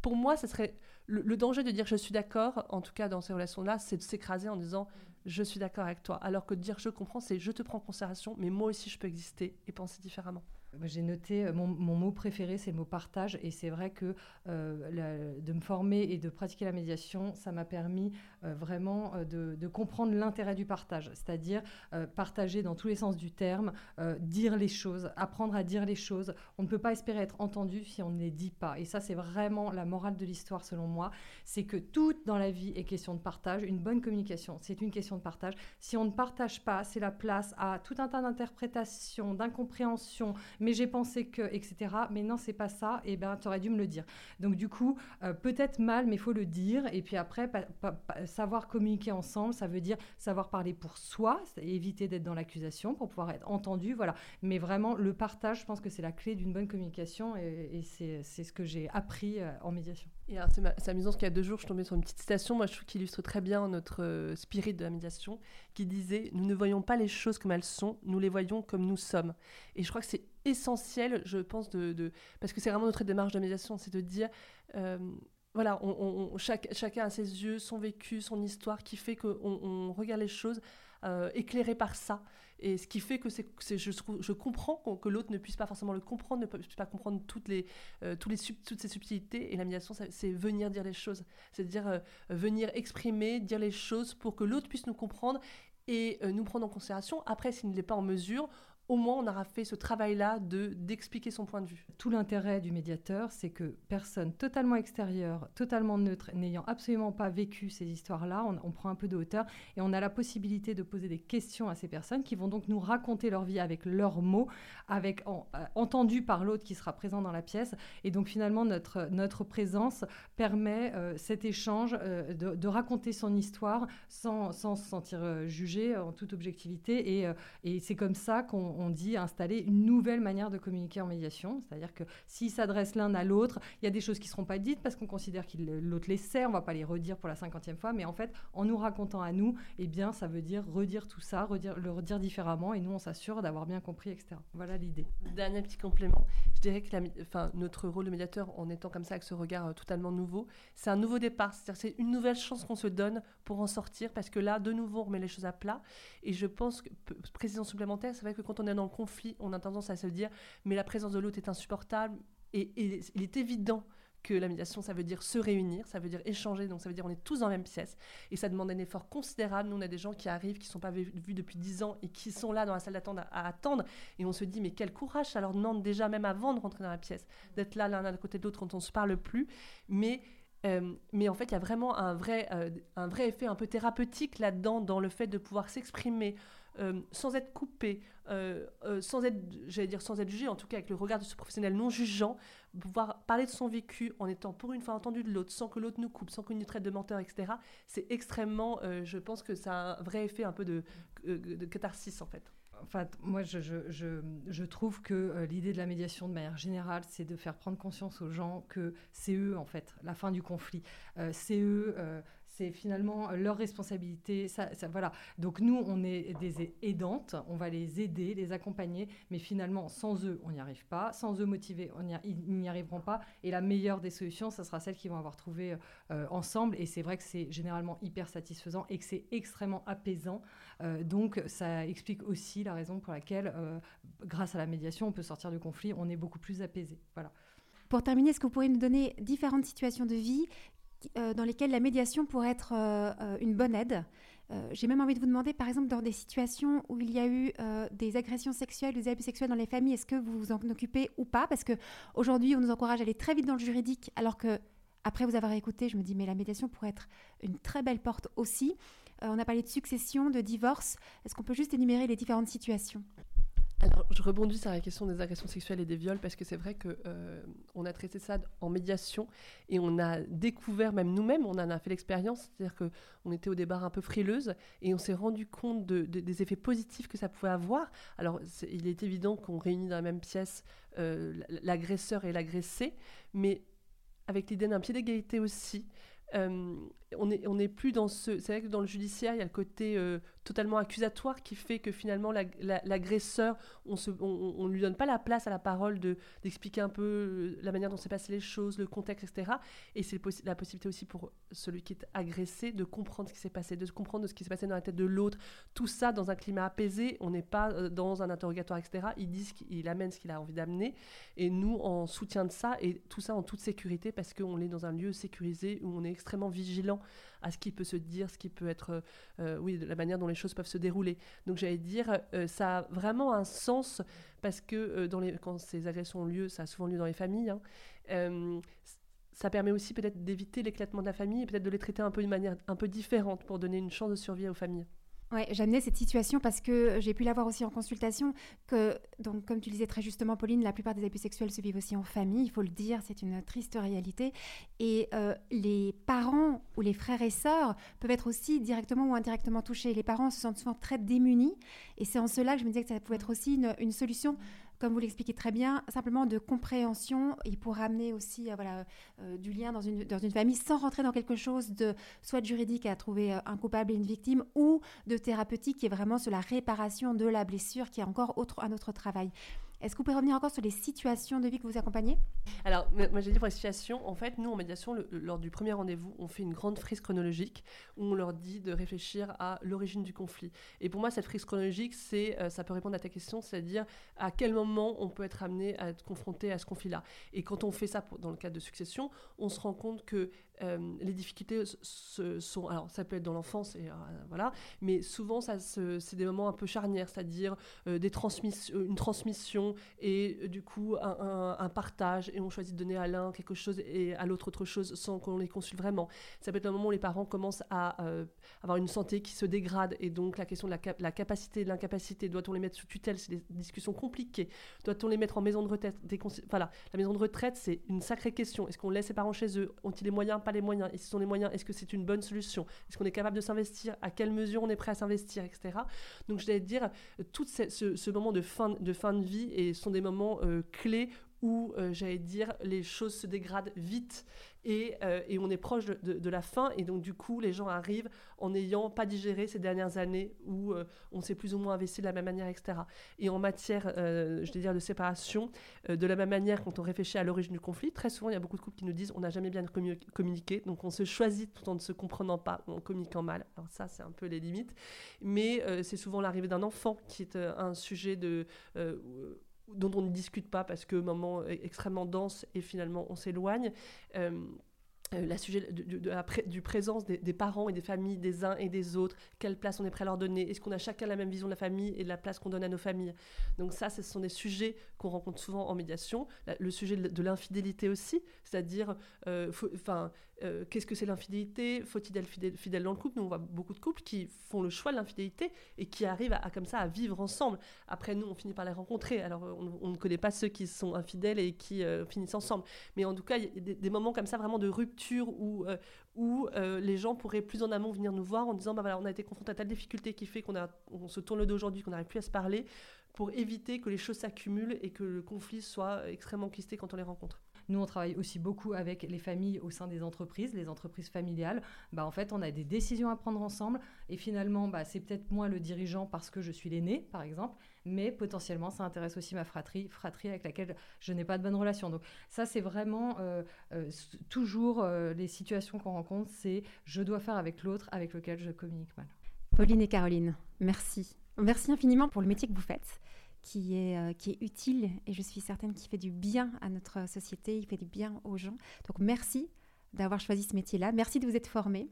pour moi, ce serait le, le, danger de dire je suis d'accord, en tout cas dans ces relations-là, c'est de s'écraser en disant je suis d'accord avec toi. Alors que dire je comprends, c'est je te prends en considération, mais moi aussi je peux exister et penser différemment. J'ai noté, euh, mon, mot préféré, c'est le mot partage. Et c'est vrai que euh, de me former et de pratiquer la médiation, ça m'a permis euh, vraiment de, comprendre l'intérêt du partage. C'est-à-dire partager dans tous les sens du terme, dire les choses, apprendre à dire les choses. On ne peut pas espérer être entendu si on ne les dit pas. Et ça, c'est vraiment la morale de l'histoire, selon moi. C'est que tout dans la vie est question de partage. Une bonne communication, c'est une question de partage. Si on ne partage pas, c'est la place à tout un tas d'interprétations, d'incompréhensions mais j'ai pensé que, etc. Mais non, c'est pas ça. Et ben, tu aurais dû me le dire. Donc, du coup, euh, peut-être mal, mais il faut le dire. Et puis après, savoir communiquer ensemble, ça veut dire savoir parler pour soi, éviter d'être dans l'accusation pour pouvoir être entendu. Voilà. Mais vraiment, le partage, je pense que c'est la clé d'une bonne communication et, c'est ce que j'ai appris euh, en médiation. C'est amusant parce qu'il y a deux jours, je tombée sur une petite citation, moi je trouve qu'il illustre très bien notre euh, spirit de la médiation, qui disait Nous ne voyons pas les choses comme elles sont, nous les voyons comme nous sommes. Et je crois que c'est essentiel, je pense, de, parce que c'est vraiment notre démarche de c'est de dire, euh, voilà, chacun a ses yeux, son vécu, son histoire, qui fait qu'on on regarde les choses euh, éclairées par ça. Et ce qui fait que c'est, je, comprends que l'autre ne puisse pas forcément le comprendre, ne puisse pas comprendre toutes, les, euh, toutes ces subtilités. Et la c'est venir dire les choses. C'est-à-dire venir exprimer, dire les choses pour que l'autre puisse nous comprendre et nous prendre en considération. Après, s'il ne l'est pas en mesure, au moins on aura fait ce travail-là de d'expliquer son point de vue. Tout l'intérêt du médiateur, c'est que personne totalement extérieure, totalement neutre, n'ayant absolument pas vécu ces histoires-là, on, prend un peu de hauteur et on a la possibilité de poser des questions à ces personnes qui vont donc nous raconter leur vie avec leurs mots, avec euh, entendu par l'autre qui sera présent dans la pièce. Et donc finalement notre notre présence permet euh, cet échange euh, de, raconter son histoire sans, sans se sentir jugé en toute objectivité et, et c'est comme ça qu'on on dit installer une nouvelle manière de communiquer en médiation. C'est-à-dire que s'ils s'adressent l'un à l'autre, il y a des choses qui ne seront pas dites parce qu'on considère que l'autre les sert, on ne va pas les redire pour la cinquantième fois, mais en fait, en nous racontant à nous, eh bien, ça veut dire redire tout ça, redire, le redire différemment, et nous, on s'assure d'avoir bien compris, etc. Voilà l'idée. Dernier petit complément, je dirais que notre rôle de médiateur, en étant comme ça, avec ce regard euh, totalement nouveau, c'est un nouveau départ, c'est-à-dire c'est une nouvelle chance qu'on se donne pour en sortir, parce que là, de nouveau, on remet les choses à plat, et je pense que, précision supplémentaire, c'est vrai que quand on est dans le conflit, on a tendance à se dire, mais la présence de l'autre est insupportable. Et, il est évident que la médiation, ça veut dire se réunir, ça veut dire échanger, donc ça veut dire on est tous dans la même pièce. Et ça demande un effort considérable. Nous, on a des gens qui arrivent, qui ne sont pas vus depuis 10 ans et qui sont là dans la salle d'attente à, attendre. Et on se dit, mais quel courage, ça leur demande déjà, même avant de rentrer dans la pièce, d'être là l'un à côté de l'autre quand on ne se parle plus. Mais euh, mais en fait, il y a vraiment un vrai, euh, un vrai effet un peu thérapeutique là-dedans, dans le fait de pouvoir s'exprimer euh, sans être coupé, sans être, j'allais dire, sans être jugé, en tout cas avec le regard de ce professionnel non jugeant, pouvoir parler de son vécu en étant pour une fois entendu de l'autre, sans que l'autre nous coupe, sans qu'on nous traite de menteur, etc. C'est extrêmement, je pense que ça a un vrai effet un peu de, catharsis en fait. Enfin, moi, je, trouve que euh, l'idée de la médiation, de manière générale, c'est de faire prendre conscience aux gens que c'est eux, en fait, la fin du conflit. Euh, c'est eux, euh, c'est finalement euh, leur responsabilité. Ça, voilà. Donc nous, on est des aidantes, on va les aider, les accompagner, mais finalement, sans eux, on n'y arrive pas. Sans eux motivés, on ils n'y arriveront pas. Et la meilleure des solutions, ça sera celle qu'ils vont avoir trouvée euh, ensemble. Et c'est vrai que c'est généralement hyper satisfaisant et que c'est extrêmement apaisant. Euh, donc ça explique aussi la raison pour laquelle, grâce à la médiation, on peut sortir du conflit, on est beaucoup plus apaisé. Voilà. Pour terminer, est-ce que vous pourriez nous donner différentes situations de vie euh, dans lesquelles la médiation pourrait être euh, euh, une bonne aide. J'ai même envie de vous demander, par exemple, dans des situations où il y a eu des agressions sexuelles, des abus sexuels dans les familles, est-ce que vous vous en occupez ou pas? Parce qu'aujourd'hui, on nous encourage à aller très vite dans le juridique, alors que après vous avoir écouté, je me dis, mais la médiation pourrait être une très belle porte aussi. on a parlé de succession, de divorce. Est-ce qu'on peut juste énumérer les différentes situations? Alors, je rebondis sur la question des agressions sexuelles et des viols parce que c'est vrai que euh, on a traité ça en médiation et on a découvert, même nous-mêmes, on en a fait l'expérience, c'est-à-dire que on était au départ un peu frileuse et on s'est rendu compte des effets positifs que ça pouvait avoir. Alors, il est évident qu'on réunit dans la même pièce euh, l'agresseur et l'agressé, mais avec l'idée d'un pied d'égalité aussi. Euh, on n'est on plus dans ce. C'est vrai que dans le judiciaire, il y a le côté totalement accusatoire qui fait que finalement l'agresseur, on ne lui donne pas la place à la parole de d'expliquer un peu euh, la manière dont s'est passé les choses, le contexte, etc. Et c'est la possibilité aussi pour celui qui est agressé de comprendre ce qui s'est passé, de comprendre ce qui s'est passé dans la tête de l'autre. Tout ça dans un climat apaisé. On n'est pas euh, dans un interrogatoire, etc. Il dit qu'il amène ce qu'il a envie d'amener, et nous en soutien de ça et tout ça en toute sécurité parce qu'on est dans un lieu sécurisé où on est extrêmement vigilant à ce qui peut se dire, ce qui peut être, euh, oui, de la manière dont les choses peuvent se dérouler. Donc j'allais dire, euh, ça a vraiment un sens parce que euh, quand ces agressions ont lieu, ça a souvent lieu dans les familles. Hein, ça permet aussi peut-être d'éviter l'éclatement de la famille et peut-être de les traiter un peu d'une manière un peu différente pour donner une chance de survie aux familles. Oui, j'amenais cette situation parce que j'ai pu la voir aussi en consultation, que, donc, comme tu disais très justement, Pauline, la plupart des abus sexuels se vivent aussi en famille, il faut le dire, c'est une triste réalité. Et euh, les parents ou les frères et sœurs peuvent être aussi directement ou indirectement touchés. Les parents se sentent souvent très démunis, et c'est en cela que je me disais que ça pouvait être aussi une solution comme vous l'expliquez très bien, simplement de compréhension et pour amener aussi euh, euh, du lien dans une, dans une famille sans rentrer dans quelque chose de soit juridique à trouver euh, un coupable et une victime ou de thérapeutique qui est vraiment sur la réparation de la blessure qui est encore autre, un autre travail. Est-ce que vous pouvez revenir encore sur les situations de vie que vous accompagnez? Alors, moi j'ai dit pour les situations, en fait, nous en médiation, lors du premier rendez-vous, on fait une grande frise chronologique où on leur dit de réfléchir à l'origine du conflit. Et pour moi, cette frise chronologique, c'est, euh, ça peut répondre à ta question, c'est-à-dire à quel moment on peut être amené à être confronté à ce conflit-là. Et quand on fait ça dans le cadre de succession, on se rend compte que les difficultés se, sont, alors ça peut être dans l'enfance, et voilà, mais souvent ça c'est des moments un peu charnières, c'est-à-dire des transmissions, une transmission et du coup un, partage, et on choisit de donner à l'un quelque chose et à l'autre autre chose sans qu'on les consulte vraiment. Ça peut être un moment où les parents commencent à avoir une santé qui se dégrade, et donc la question de la, capacité de l'incapacité, doit-on les mettre sous tutelle, c'est des discussions compliquées, doit-on les mettre en maison de retraite, voilà, la maison de retraite, c'est une sacrée question. Est-ce qu'on laisse ses parents chez eux? Ont-ils les moyens? Les moyens. Et si sont les moyens, est-ce que c'est une bonne solution? Est-ce qu'on est capable de s'investir? À quelle mesure on est prêt à s'investir, etc. Donc, je vais dire, tout ce, moment de fin, de fin de vie et sont des moments euh, clés où, euh, j'allais dire, les choses se dégradent vite euh, et, on est proche de, la fin. Et donc, du coup, les gens arrivent en n'ayant pas digéré ces dernières années où euh, on s'est plus ou moins investi de la même manière, etc. Et en matière, je vais dire, de séparation, de la même manière, quand on réfléchit à l'origine du conflit, très souvent, il y a beaucoup de couples qui nous disent on n'a jamais bien communiqué. Donc, on se choisit tout en ne se comprenant pas ou en communiquant mal. Alors, ça, c'est un peu les limites. Mais c'est souvent l'arrivée d'un enfant qui est un sujet de dont on ne discute pas parce que moment extrêmement dense et finalement on s'éloigne. Euh, euh, la sujet de, la du présence des, parents et des familles des uns et des autres, quelle place on est prêt à leur donner, est-ce qu'on a chacun la même vision de la famille et de la place qu'on donne à nos familles? Donc ça, ce sont des sujets qu'on rencontre souvent en médiation. Le sujet de l'infidélité aussi, c'est-à-dire, euh, enfin, qu'est-ce que c'est l'infidélité? Faut-il être fidèle, dans le couple? Nous, on voit beaucoup de couples qui font le choix de l'infidélité et qui arrivent à, comme ça à vivre ensemble. Après, nous, on finit par les rencontrer. Alors, on, ne connaît pas ceux qui sont infidèles et qui euh, finissent ensemble. Mais en tout cas, il y a des, moments comme ça, vraiment de rupture où, euh, où les gens pourraient plus en amont venir nous voir en disant bah voilà, on a été confronté à telle difficulté qui fait qu'on on se tourne le dos aujourd'hui, qu'on n'arrive plus à se parler pour éviter que les choses s'accumulent et que le conflit soit extrêmement quisté quand on les rencontre. Nous, on travaille aussi beaucoup avec les familles au sein des entreprises, les entreprises familiales. Bah, en fait, on a des décisions à prendre ensemble. Et finalement, bah, c'est peut-être moi le dirigeant parce que je suis l'aîné, par exemple. Mais potentiellement, ça intéresse aussi ma fratrie, fratrie avec laquelle je n'ai pas de bonne relation. Donc ça, c'est vraiment euh, euh, toujours euh, les situations qu'on rencontre, c'est je dois faire avec l'autre avec lequel je communique mal. Pauline et Caroline, merci. Merci infiniment pour le métier que vous faites qui est, euh, qui est utile et je suis certaine qu'il fait du bien à notre société, il fait du bien aux gens. Donc merci d'avoir choisi ce métier-là. Merci de vous être formé.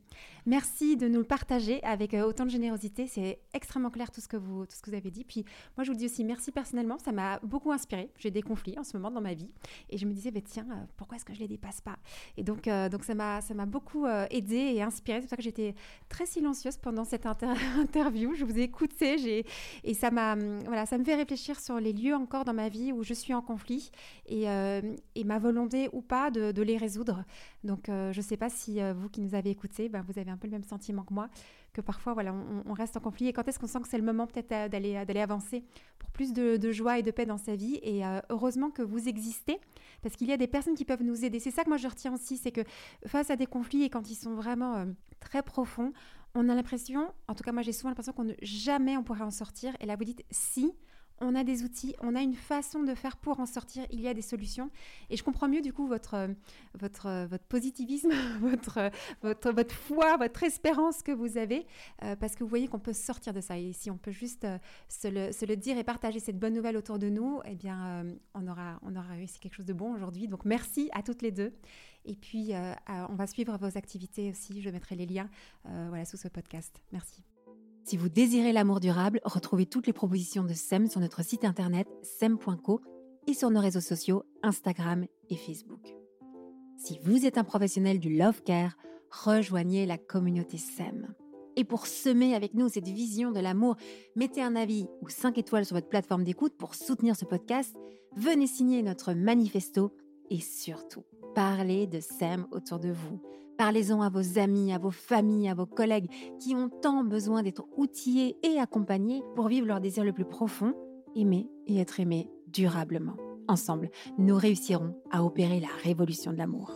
Merci de nous le partager avec euh, autant de générosité. C'est extrêmement clair tout ce, que vous, tout ce que vous avez dit. Puis moi, je vous dis aussi merci personnellement. Ça m'a beaucoup inspiré. J'ai des conflits en ce moment dans ma vie. Et je me disais, bah, tiens, euh, pourquoi est-ce que je ne les dépasse pas? Et donc, euh, donc ça m'a beaucoup aidé et inspiré. C'est pour ça que j'étais très silencieuse pendant cette [LAUGHS] interview. Je vous ai écouté. Et ça, voilà, ça me fait réfléchir sur les lieux encore dans ma vie où je suis en conflit et, et ma volonté ou pas de, de les résoudre. Donc, euh, je ne sais pas si euh, vous qui nous avez écoutés, ben, vous avez un peu le même sentiment que moi, que parfois voilà, on, reste en conflit. Et quand est-ce qu'on sent que c'est le moment peut-être euh, d'aller, avancer pour plus de, joie et de paix dans sa vie? Et heureusement que vous existez, parce qu'il y a des personnes qui peuvent nous aider. C'est ça que moi je retiens aussi, c'est que face à des conflits et quand ils sont vraiment très profonds, on a l'impression, en tout cas moi j'ai souvent l'impression qu'on ne jamais on pourrait en sortir. Et là vous dites si on a des outils, on a une façon de faire pour en sortir, il y a des solutions. Et je comprends mieux du coup votre, euh, votre, euh, votre positivisme, [LAUGHS] votre, euh, votre, votre foi, votre espérance que vous avez, parce que vous voyez qu'on peut sortir de ça. Et si on peut juste se, le, dire et partager cette bonne nouvelle autour de nous, eh bien, on, aura, on aura réussi quelque chose de bon aujourd'hui. Donc merci à toutes les deux. Et puis, on va suivre vos activités aussi. Je mettrai les liens voilà, sous ce podcast. Merci. Si vous désirez l'amour durable, retrouvez toutes les propositions de SEM sur notre site internet sem.co et sur nos réseaux sociaux Instagram et Facebook. Si vous êtes un professionnel du love care, rejoignez la communauté SEM. Et pour semer avec nous cette vision de l'amour, mettez un avis ou 5 étoiles sur votre plateforme d'écoute pour soutenir ce podcast, venez signer notre manifesto et surtout, parlez de SEM autour de vous. Parlez-en à vos amis, à vos familles, à vos collègues qui ont tant besoin d'être outillés et accompagnés pour vivre leur désir le plus profond, aimer et être aimé durablement. Ensemble, nous réussirons à opérer la révolution de l'amour.